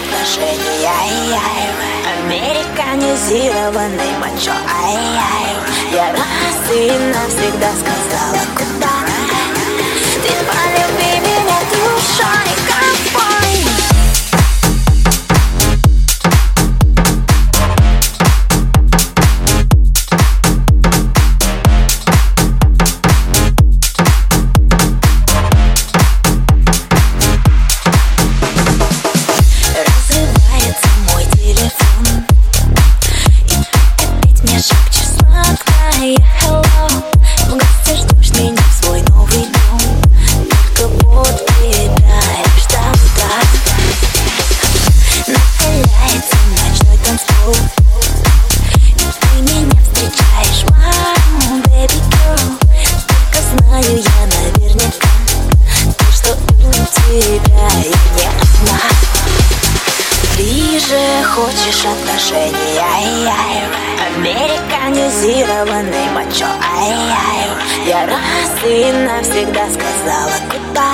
Отношения, ай-яй Американизированный мачо, ай-яй Я раз и навсегда сказала, куда сладкое hello. В гости ждешь меня Ближе хочешь отношения, ай-яй Американизированный мачо, ай-яй Я раз и навсегда сказала, куда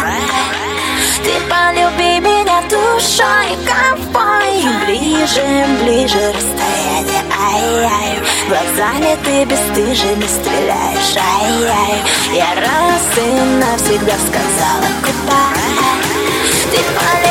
Ты полюби меня душой, ковбой. Ближе, ближе расстояние, ай-яй Глазами ты бесстыжими стреляешь, ай-яй Я раз и навсегда сказала, куда Ты полюби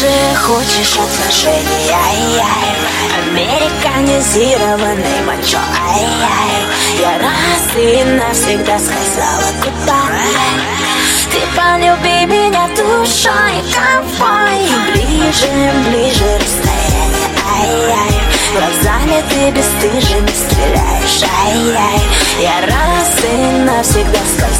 Ближе хочешь отношения, ай-яй Американизированный мачо, ай-яй Я раз и навсегда сказала, куда Ты полюби меня душой, ковбой Ближе, ближе расстояние, ай-яй Глазами ты бесстыжими стреляешь, ай-яй Я раз и навсегда сказала